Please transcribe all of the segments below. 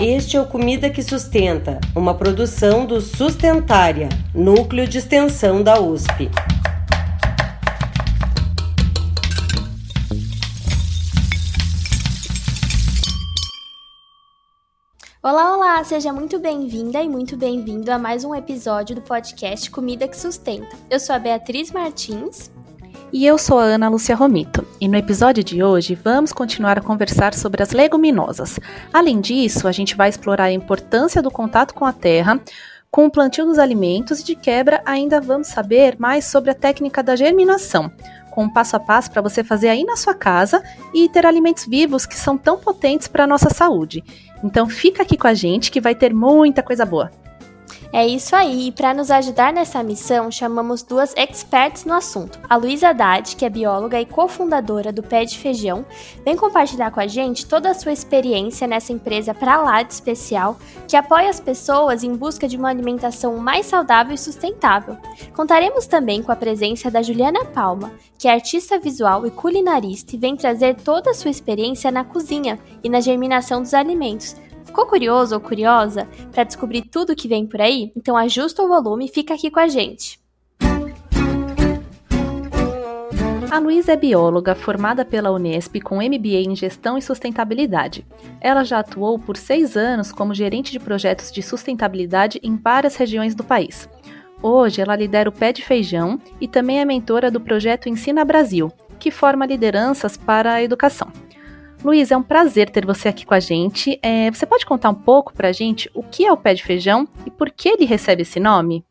Este é o Comida que Sustenta, uma produção do Sustentária, núcleo de extensão da USP. Olá, olá! Seja muito bem-vinda e muito bem-vindo a mais um episódio do podcast Comida que Sustenta. Eu sou a Beatriz Martins. E eu sou a Ana Lúcia Romito, e no episódio de hoje vamos continuar a conversar sobre as leguminosas. Além disso, a gente vai explorar a importância do contato com a terra, com o plantio dos alimentos e de quebra ainda vamos saber mais sobre a técnica da germinação, com um passo a passo para você fazer aí na sua casa e ter alimentos vivos que são tão potentes para a nossa saúde. Então fica aqui com a gente que vai ter muita coisa boa. É isso aí, e para nos ajudar nessa missão, chamamos duas experts no assunto. A Luísa Haddad, que é bióloga e cofundadora do Pé de Feijão, vem compartilhar com a gente toda a sua experiência nessa empresa para lá de especial, que apoia as pessoas em busca de uma alimentação mais saudável e sustentável. Contaremos também com a presença da Juliana Palma, que é artista visual e culinarista e vem trazer toda a sua experiência na cozinha e na germinação dos alimentos Ficou curioso ou curiosa para descobrir tudo que vem por aí? Então ajusta o volume e fica aqui com a gente. A Luísa é bióloga formada pela Unesp com MBA em Gestão e Sustentabilidade. Ela já atuou por seis anos como gerente de projetos de sustentabilidade em várias regiões do país. Hoje, ela lidera o Pé de Feijão e também é mentora do projeto Ensina Brasil, que forma lideranças para a educação. Luiz, é um prazer ter você aqui com a gente. É, você pode contar um pouco para a gente o que é o pé de feijão e por que ele recebe esse nome?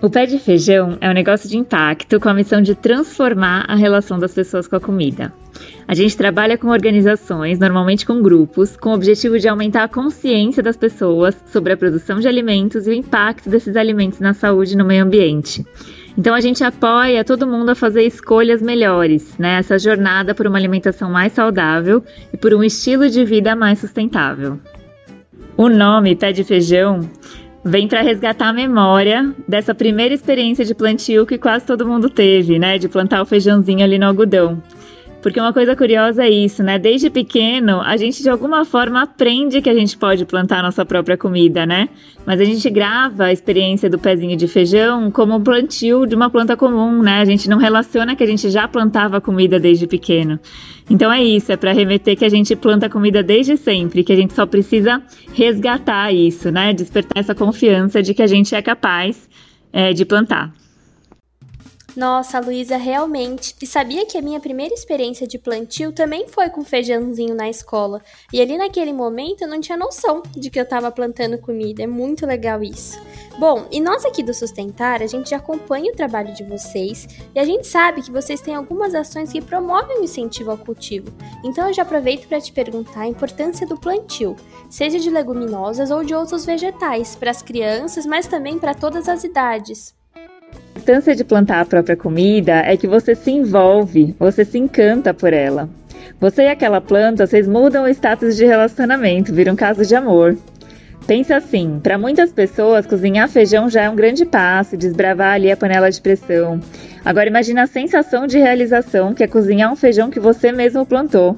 O pé de feijão é um negócio de impacto com a missão de transformar a relação das pessoas com a comida. A gente trabalha com organizações, normalmente com grupos, com o objetivo de aumentar a consciência das pessoas sobre a produção de alimentos e o impacto desses alimentos na saúde e no meio ambiente. Então a gente apoia todo mundo a fazer escolhas melhores, né? Jornada por uma alimentação mais saudável e por um estilo de vida mais sustentável. O nome Pé de Feijão vem para resgatar a memória dessa primeira experiência de plantio que quase todo mundo teve, né? De plantar o feijãozinho ali no algodão. Porque uma coisa curiosa é isso, né? Desde pequeno, a gente de alguma forma aprende que a gente pode plantar a nossa própria comida, né? Mas a gente grava a experiência do pezinho de feijão como um plantio de uma planta comum, né? A gente não relaciona que a gente já plantava comida desde pequeno. Então é isso, é para remeter que a gente planta comida desde sempre, que a gente só precisa resgatar isso, né? Despertar essa confiança de que a gente é capaz é, de plantar. Nossa, Luísa, realmente. E sabia que a minha primeira experiência de plantio também foi com feijãozinho na escola. E ali naquele momento eu não tinha noção de que eu estava plantando comida. É muito legal isso. Bom, e nós aqui do Sustentar, a gente já acompanha o trabalho de vocês e a gente sabe que vocês têm algumas ações que promovem o incentivo ao cultivo. Então eu já aproveito para te perguntar a importância do plantio, seja de leguminosas ou de outros vegetais, para as crianças, mas também para todas as idades. A importância de plantar a própria comida é que você se envolve, você se encanta por ela. Você e aquela planta, vocês mudam o status de relacionamento, viram um caso de amor. Pensa assim, para muitas pessoas, cozinhar feijão já é um grande passo, desbravar ali a panela de pressão. Agora imagine a sensação de realização que é cozinhar um feijão que você mesmo plantou.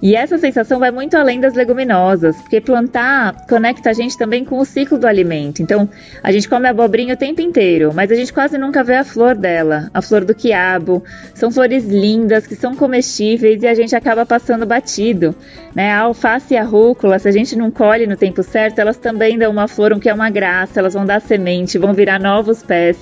E essa sensação vai muito além das leguminosas, porque plantar conecta a gente também com o ciclo do alimento. Então, a gente come abobrinha o tempo inteiro, mas a gente quase nunca vê a flor dela, a flor do quiabo. São flores lindas que são comestíveis e a gente acaba passando batido. Né? A alface e a rúcula, se a gente não colhe no tempo certo, elas também dão uma flor, o que é uma graça, elas vão dar semente, vão virar novos pés.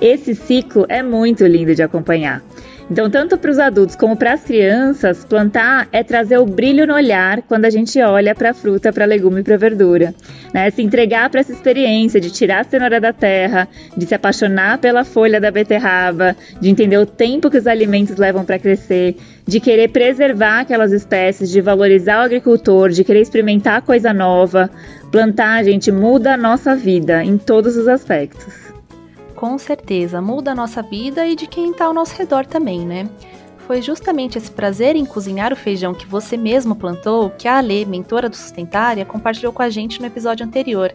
Esse ciclo é muito lindo de acompanhar. Então, tanto para os adultos como para as crianças, plantar é trazer o brilho no olhar quando a gente olha para a fruta, para legume para verdura. Né? Se entregar para essa experiência de tirar a cenoura da terra, de se apaixonar pela folha da beterraba, de entender o tempo que os alimentos levam para crescer, de querer preservar aquelas espécies, de valorizar o agricultor, de querer experimentar coisa nova. Plantar, gente, muda a nossa vida em todos os aspectos com certeza muda a nossa vida e de quem está ao nosso redor também, né? Foi justamente esse prazer em cozinhar o feijão que você mesmo plantou que a Ale, mentora do Sustentária, compartilhou com a gente no episódio anterior.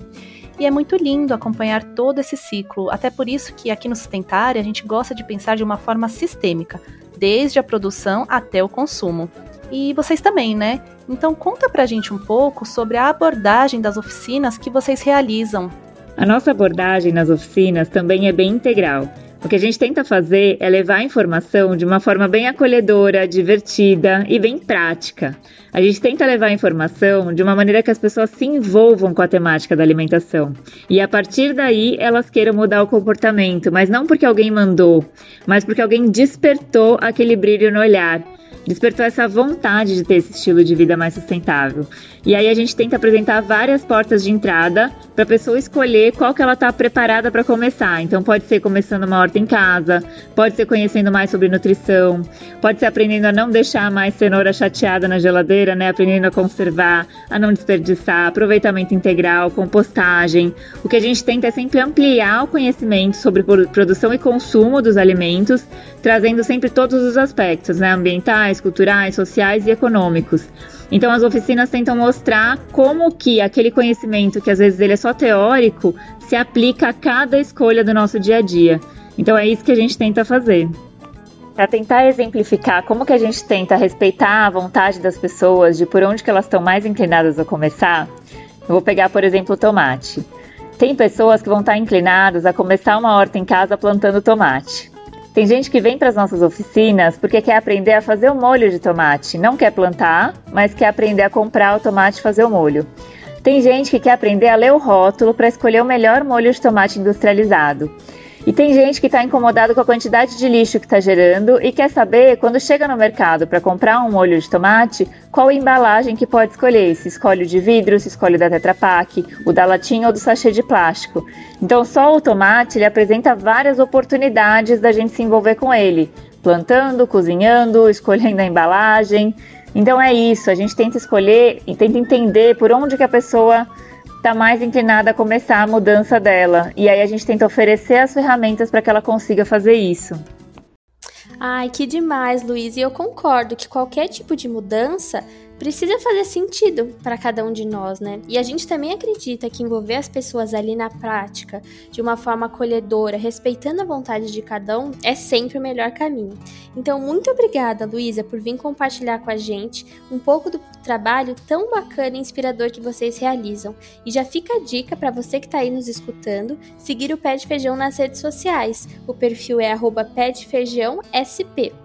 E é muito lindo acompanhar todo esse ciclo, até por isso que aqui no Sustentária a gente gosta de pensar de uma forma sistêmica, desde a produção até o consumo. E vocês também, né? Então conta pra gente um pouco sobre a abordagem das oficinas que vocês realizam. A nossa abordagem nas oficinas também é bem integral. O que a gente tenta fazer é levar a informação de uma forma bem acolhedora, divertida e bem prática. A gente tenta levar a informação de uma maneira que as pessoas se envolvam com a temática da alimentação. E a partir daí elas queiram mudar o comportamento, mas não porque alguém mandou, mas porque alguém despertou aquele brilho no olhar despertou essa vontade de ter esse estilo de vida mais sustentável. E aí a gente tenta apresentar várias portas de entrada para a pessoa escolher qual que ela está preparada para começar. Então pode ser começando uma horta em casa, pode ser conhecendo mais sobre nutrição, pode ser aprendendo a não deixar mais cenoura chateada na geladeira, né? Aprendendo a conservar, a não desperdiçar, aproveitamento integral, compostagem. O que a gente tenta é sempre ampliar o conhecimento sobre produção e consumo dos alimentos, trazendo sempre todos os aspectos, né? Ambientais, culturais, sociais e econômicos. Então as oficinas tentam mostrar como que aquele conhecimento, que às vezes ele é só teórico, se aplica a cada escolha do nosso dia a dia. Então é isso que a gente tenta fazer. Para tentar exemplificar como que a gente tenta respeitar a vontade das pessoas de por onde que elas estão mais inclinadas a começar, eu vou pegar, por exemplo, o tomate. Tem pessoas que vão estar inclinadas a começar uma horta em casa plantando tomate. Tem gente que vem para as nossas oficinas porque quer aprender a fazer o molho de tomate. Não quer plantar, mas quer aprender a comprar o tomate e fazer o molho. Tem gente que quer aprender a ler o rótulo para escolher o melhor molho de tomate industrializado. E tem gente que está incomodado com a quantidade de lixo que está gerando e quer saber, quando chega no mercado para comprar um molho de tomate, qual embalagem que pode escolher. Se escolhe o de vidro, se escolhe o da Tetra Pak, o da latinha ou do sachê de plástico. Então, só o tomate ele apresenta várias oportunidades da gente se envolver com ele, plantando, cozinhando, escolhendo a embalagem. Então é isso, a gente tenta escolher e tenta entender por onde que a pessoa está mais inclinada a começar a mudança dela. E aí a gente tenta oferecer as ferramentas para que ela consiga fazer isso. Ai, que demais, Luiz. E eu concordo que qualquer tipo de mudança precisa fazer sentido para cada um de nós, né? E a gente também acredita que envolver as pessoas ali na prática, de uma forma acolhedora, respeitando a vontade de cada um, é sempre o melhor caminho. Então, muito obrigada, Luísa, por vir compartilhar com a gente um pouco do trabalho tão bacana e inspirador que vocês realizam. E já fica a dica para você que está aí nos escutando, seguir o Pé de Feijão nas redes sociais. O perfil é de Feijão SP.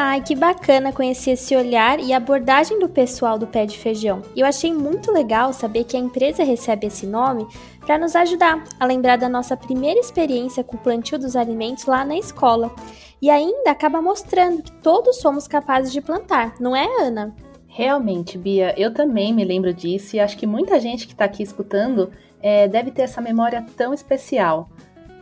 Ai, que bacana conhecer esse olhar e abordagem do pessoal do Pé de Feijão. Eu achei muito legal saber que a empresa recebe esse nome para nos ajudar a lembrar da nossa primeira experiência com o plantio dos alimentos lá na escola. E ainda acaba mostrando que todos somos capazes de plantar, não é, Ana? Realmente, Bia, eu também me lembro disso e acho que muita gente que está aqui escutando é, deve ter essa memória tão especial.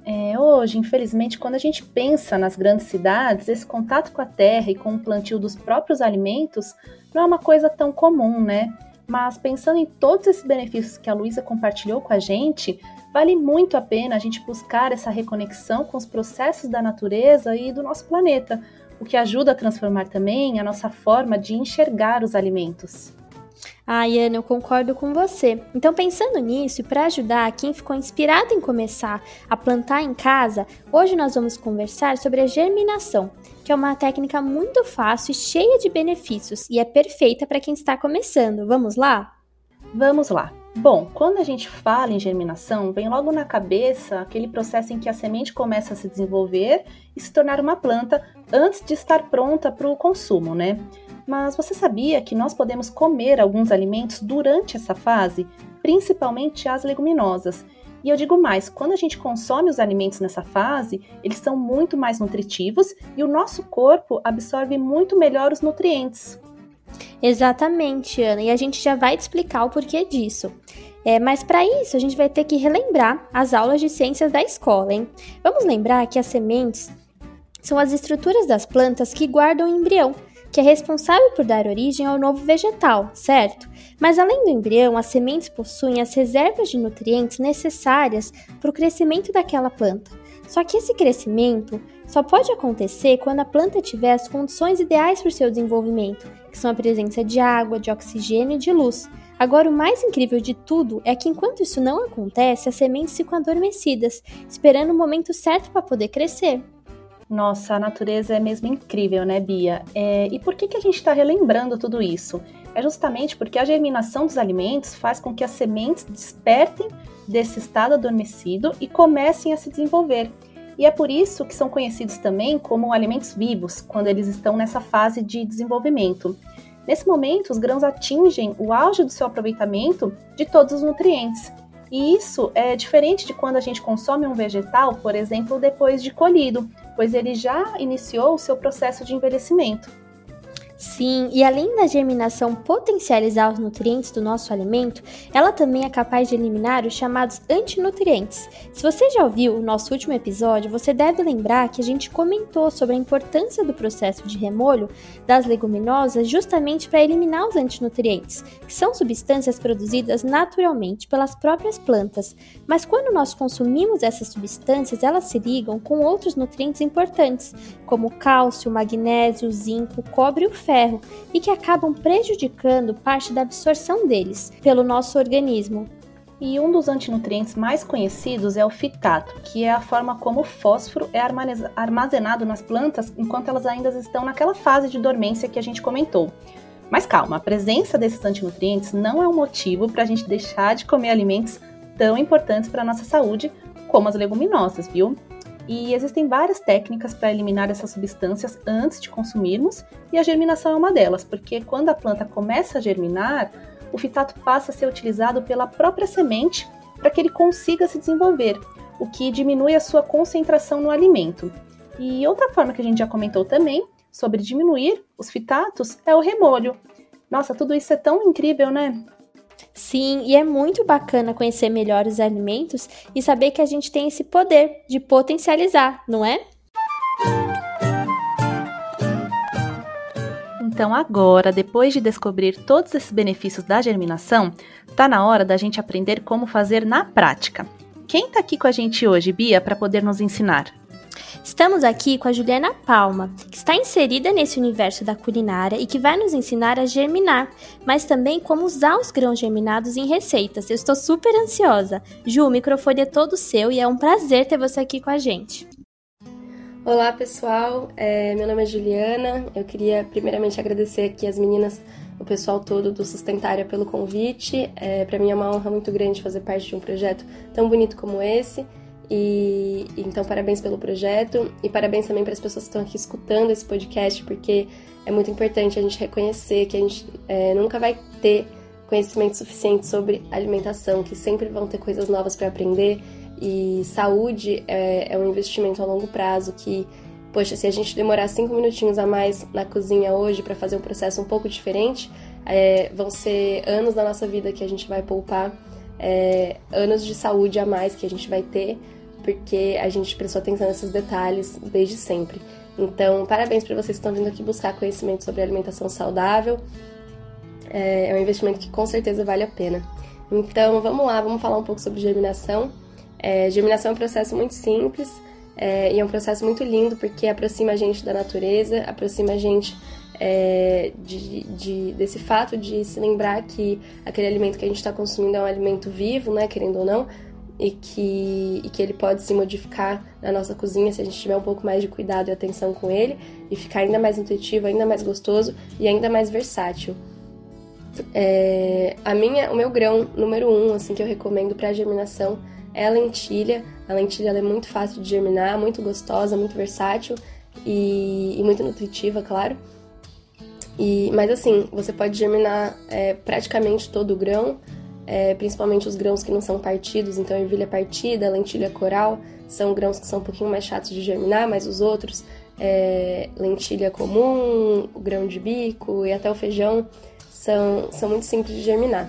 É, hoje, infelizmente, quando a gente pensa nas grandes cidades, esse contato com a terra e com o plantio dos próprios alimentos não é uma coisa tão comum, né? Mas pensando em todos esses benefícios que a Luísa compartilhou com a gente, vale muito a pena a gente buscar essa reconexão com os processos da natureza e do nosso planeta, o que ajuda a transformar também a nossa forma de enxergar os alimentos. Ai, Ana, eu concordo com você. Então, pensando nisso e para ajudar quem ficou inspirado em começar a plantar em casa, hoje nós vamos conversar sobre a germinação, que é uma técnica muito fácil e cheia de benefícios e é perfeita para quem está começando. Vamos lá? Vamos lá. Bom, quando a gente fala em germinação, vem logo na cabeça aquele processo em que a semente começa a se desenvolver e se tornar uma planta antes de estar pronta para o consumo, né? Mas você sabia que nós podemos comer alguns alimentos durante essa fase, principalmente as leguminosas? E eu digo mais, quando a gente consome os alimentos nessa fase, eles são muito mais nutritivos e o nosso corpo absorve muito melhor os nutrientes. Exatamente, Ana, e a gente já vai te explicar o porquê disso. É, mas para isso, a gente vai ter que relembrar as aulas de ciências da escola, hein? Vamos lembrar que as sementes são as estruturas das plantas que guardam o embrião que é responsável por dar origem ao novo vegetal, certo? Mas além do embrião, as sementes possuem as reservas de nutrientes necessárias para o crescimento daquela planta. Só que esse crescimento só pode acontecer quando a planta tiver as condições ideais para o seu desenvolvimento, que são a presença de água, de oxigênio e de luz. Agora, o mais incrível de tudo é que enquanto isso não acontece, as sementes ficam adormecidas, esperando o momento certo para poder crescer. Nossa, a natureza é mesmo incrível, né, Bia? É, e por que, que a gente está relembrando tudo isso? É justamente porque a germinação dos alimentos faz com que as sementes despertem desse estado adormecido e comecem a se desenvolver. E é por isso que são conhecidos também como alimentos vivos, quando eles estão nessa fase de desenvolvimento. Nesse momento, os grãos atingem o auge do seu aproveitamento de todos os nutrientes. E isso é diferente de quando a gente consome um vegetal, por exemplo, depois de colhido, pois ele já iniciou o seu processo de envelhecimento. Sim, e além da germinação potencializar os nutrientes do nosso alimento, ela também é capaz de eliminar os chamados antinutrientes. Se você já ouviu o nosso último episódio, você deve lembrar que a gente comentou sobre a importância do processo de remolho das leguminosas justamente para eliminar os antinutrientes, que são substâncias produzidas naturalmente pelas próprias plantas. Mas quando nós consumimos essas substâncias, elas se ligam com outros nutrientes importantes, como cálcio, magnésio, zinco, cobre e o ferro e que acabam prejudicando parte da absorção deles pelo nosso organismo. E um dos antinutrientes mais conhecidos é o fitato, que é a forma como o fósforo é armazenado nas plantas enquanto elas ainda estão naquela fase de dormência que a gente comentou. Mas calma, a presença desses antinutrientes não é um motivo para a gente deixar de comer alimentos tão importantes para a nossa saúde como as leguminosas, viu? E existem várias técnicas para eliminar essas substâncias antes de consumirmos, e a germinação é uma delas, porque quando a planta começa a germinar, o fitato passa a ser utilizado pela própria semente para que ele consiga se desenvolver, o que diminui a sua concentração no alimento. E outra forma que a gente já comentou também sobre diminuir os fitatos é o remolho. Nossa, tudo isso é tão incrível, né? Sim, e é muito bacana conhecer melhor os alimentos e saber que a gente tem esse poder de potencializar, não é? Então, agora, depois de descobrir todos esses benefícios da germinação, tá na hora da gente aprender como fazer na prática. Quem tá aqui com a gente hoje, Bia, para poder nos ensinar? Estamos aqui com a Juliana Palma, que está inserida nesse universo da culinária e que vai nos ensinar a germinar, mas também como usar os grãos germinados em receitas. Eu estou super ansiosa. Ju, o microfone é todo seu e é um prazer ter você aqui com a gente. Olá pessoal, é, meu nome é Juliana. Eu queria primeiramente agradecer aqui as meninas, o pessoal todo do Sustentária pelo convite. É, Para mim é uma honra muito grande fazer parte de um projeto tão bonito como esse. E então parabéns pelo projeto. E parabéns também para as pessoas que estão aqui escutando esse podcast, porque é muito importante a gente reconhecer que a gente é, nunca vai ter conhecimento suficiente sobre alimentação, que sempre vão ter coisas novas para aprender. E saúde é, é, um investimento a longo prazo que, poxa, se a gente demorar cinco minutinhos a mais na cozinha hoje para fazer um processo um pouco diferente, é, vão ser anos da nossa vida que a gente vai poupar, é, anos de saúde a mais que a gente vai ter porque a gente prestou atenção nesses detalhes desde sempre. Então, parabéns para vocês que estão vindo aqui buscar conhecimento sobre alimentação saudável. É, é um investimento que com certeza vale a pena. Então, vamos lá, vamos falar um pouco sobre germinação. É, germinação é um processo muito simples é, e é um processo muito lindo porque aproxima a gente da natureza, aproxima a gente é, de, de, desse fato de se lembrar que aquele alimento que a gente está consumindo é um alimento vivo, né, querendo ou não, e que, e que ele pode se modificar na nossa cozinha se a gente tiver um pouco mais de cuidado e atenção com ele e ficar ainda mais intuitivo, ainda mais gostoso e ainda mais versátil. É, a minha, o meu grão número um, assim que eu recomendo para germinação é a lentilha. A lentilha é muito fácil de germinar, muito gostosa, muito versátil e, e muito nutritiva, claro. E, mas assim, você pode germinar é, praticamente todo o grão é, principalmente os grãos que não são partidos, então ervilha partida, lentilha coral, são grãos que são um pouquinho mais chatos de germinar, mas os outros, é, lentilha comum, o grão de bico e até o feijão, são, são muito simples de germinar.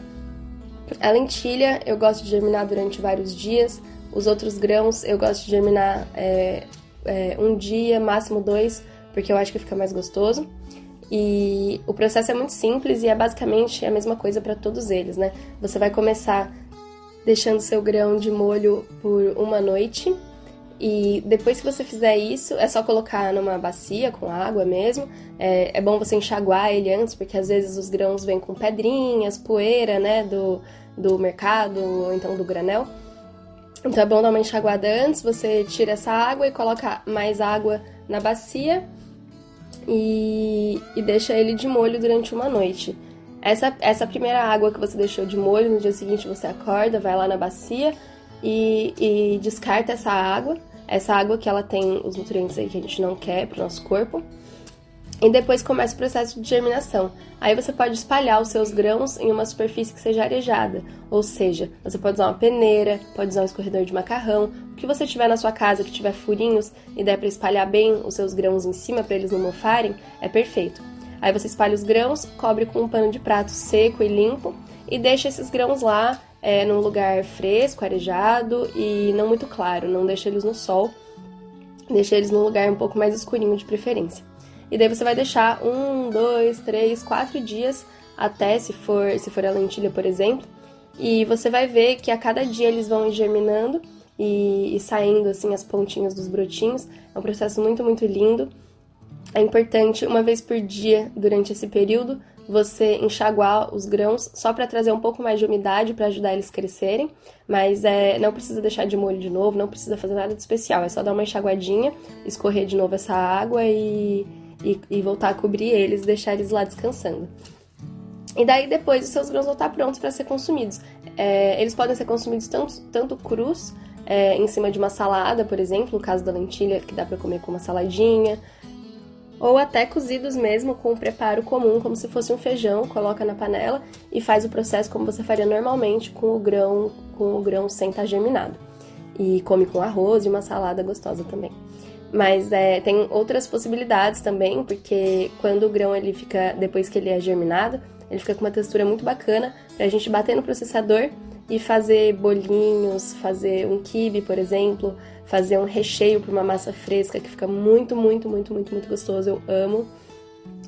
A lentilha eu gosto de germinar durante vários dias, os outros grãos eu gosto de germinar é, é um dia, máximo dois, porque eu acho que fica mais gostoso. E o processo é muito simples e é basicamente a mesma coisa para todos eles, né? Você vai começar deixando seu grão de molho por uma noite e depois que você fizer isso, é só colocar numa bacia com água mesmo. É, é, bom você enxaguar ele antes, porque às vezes os grãos vêm com pedrinhas, poeira, né, do, do mercado ou então do granel. Então é bom dar uma enxaguada antes, você tira essa água e coloca mais água na bacia e, e deixa ele de molho durante uma noite. Essa, essa primeira água que você deixou de molho, no dia seguinte você acorda, vai lá na bacia e, e descarta essa água. Essa água que ela tem os nutrientes aí que a gente não quer para o nosso corpo. E depois começa o processo de germinação. Aí você pode espalhar os seus grãos em uma superfície que seja arejada, ou seja, você pode usar uma peneira, pode usar um escorredor de macarrão, o que você tiver na sua casa que tiver furinhos e der para espalhar bem os seus grãos em cima para eles não mofarem, é perfeito. Aí você espalha os grãos, cobre com um pano de prato seco e limpo e deixa esses grãos lá é, num lugar fresco, arejado e não muito claro, não deixa eles no sol, deixa eles num lugar um pouco mais escurinho de preferência. E daí você vai deixar um, dois, três, quatro dias até se for, se for a lentilha, por exemplo. E você vai ver que a cada dia eles vão germinando e, e saindo assim as pontinhas dos brotinhos. É um processo muito, muito lindo. É importante, uma vez por dia, durante esse período, você enxaguar os grãos só para trazer um pouco mais de umidade para ajudar eles a crescerem, mas é, não precisa deixar de molho de novo, não precisa fazer nada de especial, é só dar uma enxaguadinha, escorrer de novo essa água e, e, e voltar a cobrir eles, deixar eles lá descansando. E daí depois os seus grãos vão estar prontos para ser consumidos. É, eles podem ser consumidos tanto, tanto crus, é, em cima de uma salada, por exemplo, no caso da lentilha, que dá para comer com uma saladinha, ou até cozidos mesmo com o preparo comum, como se fosse um feijão, coloca na panela e faz o processo como você faria normalmente com o grão, com o grão sem estar germinado. E come com arroz e uma salada gostosa também. Mas é, tem outras possibilidades também, porque quando o grão ele fica, depois que ele é germinado, ele fica com uma textura muito bacana pra gente bater no processador e fazer bolinhos, fazer um quibe, por exemplo, fazer um recheio para uma massa fresca que fica muito, muito, muito, muito, muito gostoso. Eu amo.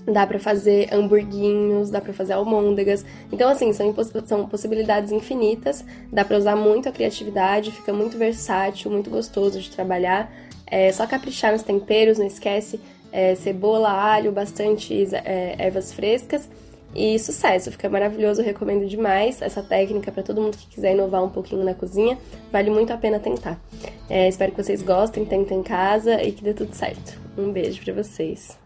Dá para fazer hamburguinhos, dá para fazer almôndegas. Então, assim, são, são possibilidades infinitas. Dá para usar muito a criatividade, fica muito versátil, muito gostoso de trabalhar. É só caprichar nos temperos, não esquece é, cebola, alho, bastante é, ervas frescas e sucesso. Fica maravilhoso, recomendo demais essa técnica para todo mundo que quiser inovar um pouquinho na cozinha. Vale muito a pena tentar. É, espero que vocês gostem, tentem em casa e que dê tudo certo. Um beijo para vocês.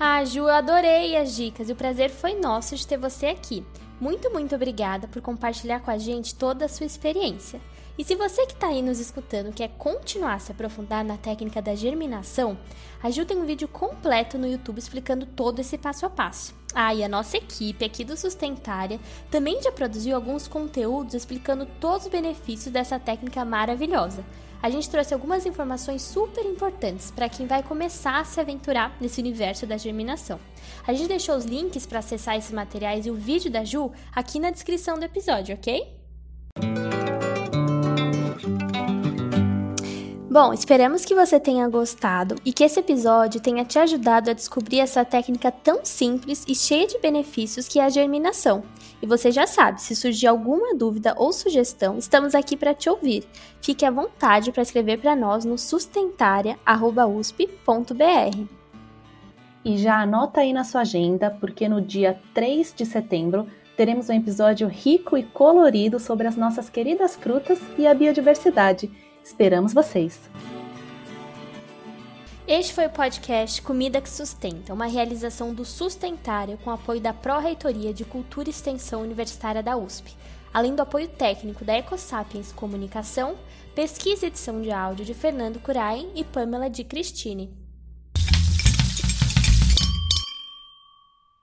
Ah, Ju, eu adorei as dicas e o prazer foi nosso de ter você aqui. Muito, muito obrigada por compartilhar com a gente toda a sua experiência. E se você que está aí nos escutando quer continuar a se aprofundar na técnica da germinação, a Ju tem um vídeo completo no YouTube explicando todo esse passo a passo. Ah, e a nossa equipe aqui do Sustentária também já produziu alguns conteúdos explicando todos os benefícios dessa técnica maravilhosa. A gente trouxe algumas informações super importantes para quem vai começar a se aventurar nesse universo da germinação. A gente deixou os links para acessar esses materiais e o vídeo da Ju aqui na descrição do episódio, ok? Bom, esperamos que você tenha gostado e que esse episódio tenha te ajudado a descobrir essa técnica tão simples e cheia de benefícios que é a germinação. E você já sabe, se surgir alguma dúvida ou sugestão, estamos aqui para te ouvir. Fique à vontade para escrever para nós no sustentaria.usp.br. E já anota aí na sua agenda, porque no dia 3 de setembro teremos um episódio rico e colorido sobre as nossas queridas frutas e a biodiversidade. Esperamos vocês! Este foi o podcast Comida que Sustenta, uma realização do Sustentário com apoio da Pró-Reitoria de Cultura e Extensão Universitária da USP, além do apoio técnico da EcoSapiens Comunicação, pesquisa e edição de áudio de Fernando Curain e Pamela de Cristine.